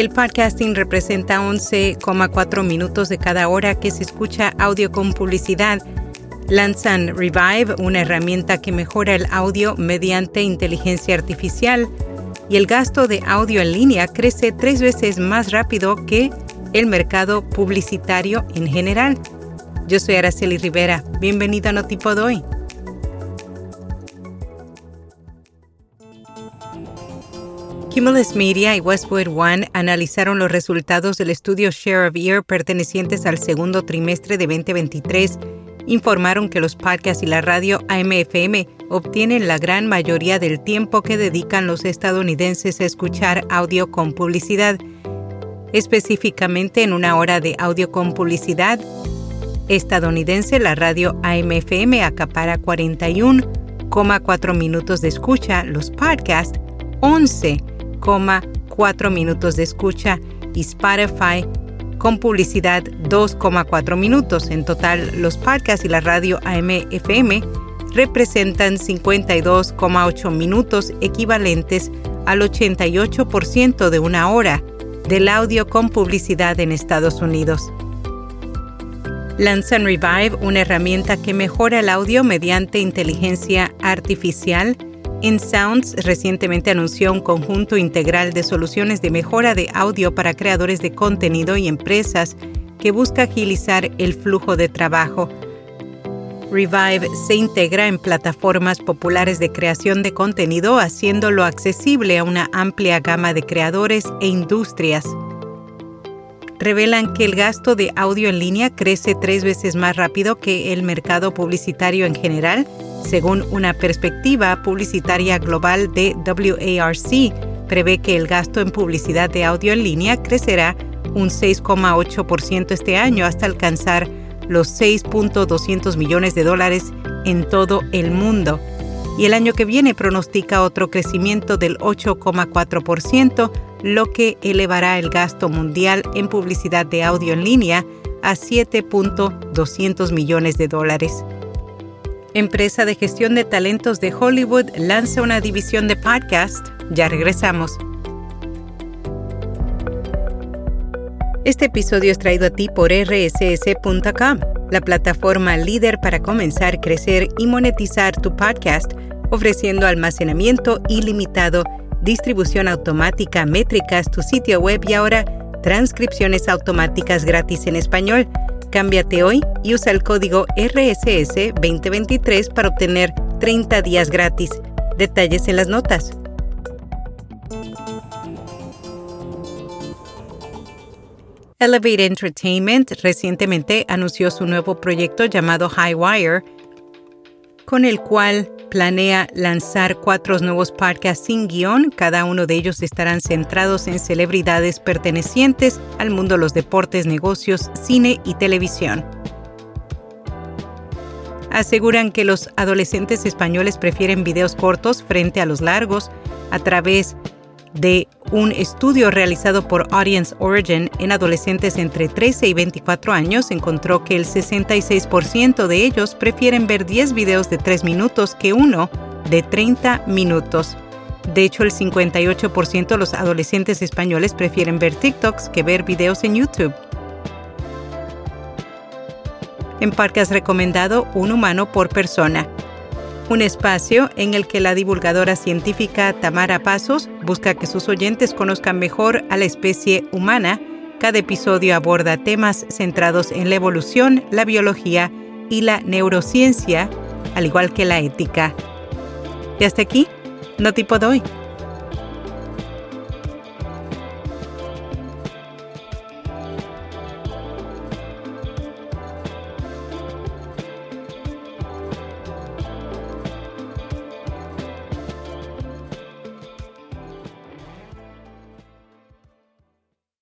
El podcasting representa 11,4 minutos de cada hora que se escucha audio con publicidad. Lanzan Revive, una herramienta que mejora el audio mediante inteligencia artificial, y el gasto de audio en línea crece tres veces más rápido que el mercado publicitario en general. Yo soy Araceli Rivera. Bienvenido a Notipod hoy. Cumulus Media y Westwood One analizaron los resultados del estudio Share of Ear pertenecientes al segundo trimestre de 2023. Informaron que los podcasts y la radio AMFM obtienen la gran mayoría del tiempo que dedican los estadounidenses a escuchar audio con publicidad. Específicamente en una hora de audio con publicidad estadounidense, la radio AMFM acapara 41,4 minutos de escucha, los podcasts 11 4 minutos de escucha y Spotify con publicidad 2,4 minutos. En total, los podcasts y la radio AM-FM representan 52,8 minutos equivalentes al 88% de una hora del audio con publicidad en Estados Unidos. Lanzan Revive, una herramienta que mejora el audio mediante inteligencia artificial, InSounds recientemente anunció un conjunto integral de soluciones de mejora de audio para creadores de contenido y empresas que busca agilizar el flujo de trabajo. Revive se integra en plataformas populares de creación de contenido, haciéndolo accesible a una amplia gama de creadores e industrias. Revelan que el gasto de audio en línea crece tres veces más rápido que el mercado publicitario en general según una perspectiva publicitaria global de WARC, prevé que el gasto en publicidad de audio en línea crecerá un 6,8% este año hasta alcanzar los 6.200 millones de dólares en todo el mundo. Y el año que viene pronostica otro crecimiento del 8,4%, lo que elevará el gasto mundial en publicidad de audio en línea a 7.200 millones de dólares empresa de gestión de talentos de Hollywood, lanza una división de podcast. Ya regresamos. Este episodio es traído a ti por rss.com, la plataforma líder para comenzar, crecer y monetizar tu podcast, ofreciendo almacenamiento ilimitado, distribución automática, métricas, tu sitio web y ahora transcripciones automáticas gratis en español. Cámbiate hoy y usa el código RSS 2023 para obtener 30 días gratis. Detalles en las notas. Elevate Entertainment recientemente anunció su nuevo proyecto llamado Highwire, con el cual planea lanzar cuatro nuevos podcasts sin guion. Cada uno de ellos estarán centrados en celebridades pertenecientes al mundo de los deportes, negocios, cine y televisión. Aseguran que los adolescentes españoles prefieren videos cortos frente a los largos a través de un estudio realizado por Audience Origin en adolescentes entre 13 y 24 años encontró que el 66% de ellos prefieren ver 10 videos de 3 minutos que uno de 30 minutos. De hecho, el 58% de los adolescentes españoles prefieren ver TikToks que ver videos en YouTube. En Parque has recomendado un humano por persona un espacio en el que la divulgadora científica Tamara Pasos busca que sus oyentes conozcan mejor a la especie humana. Cada episodio aborda temas centrados en la evolución, la biología y la neurociencia, al igual que la ética. Y hasta aquí, no tipo doy.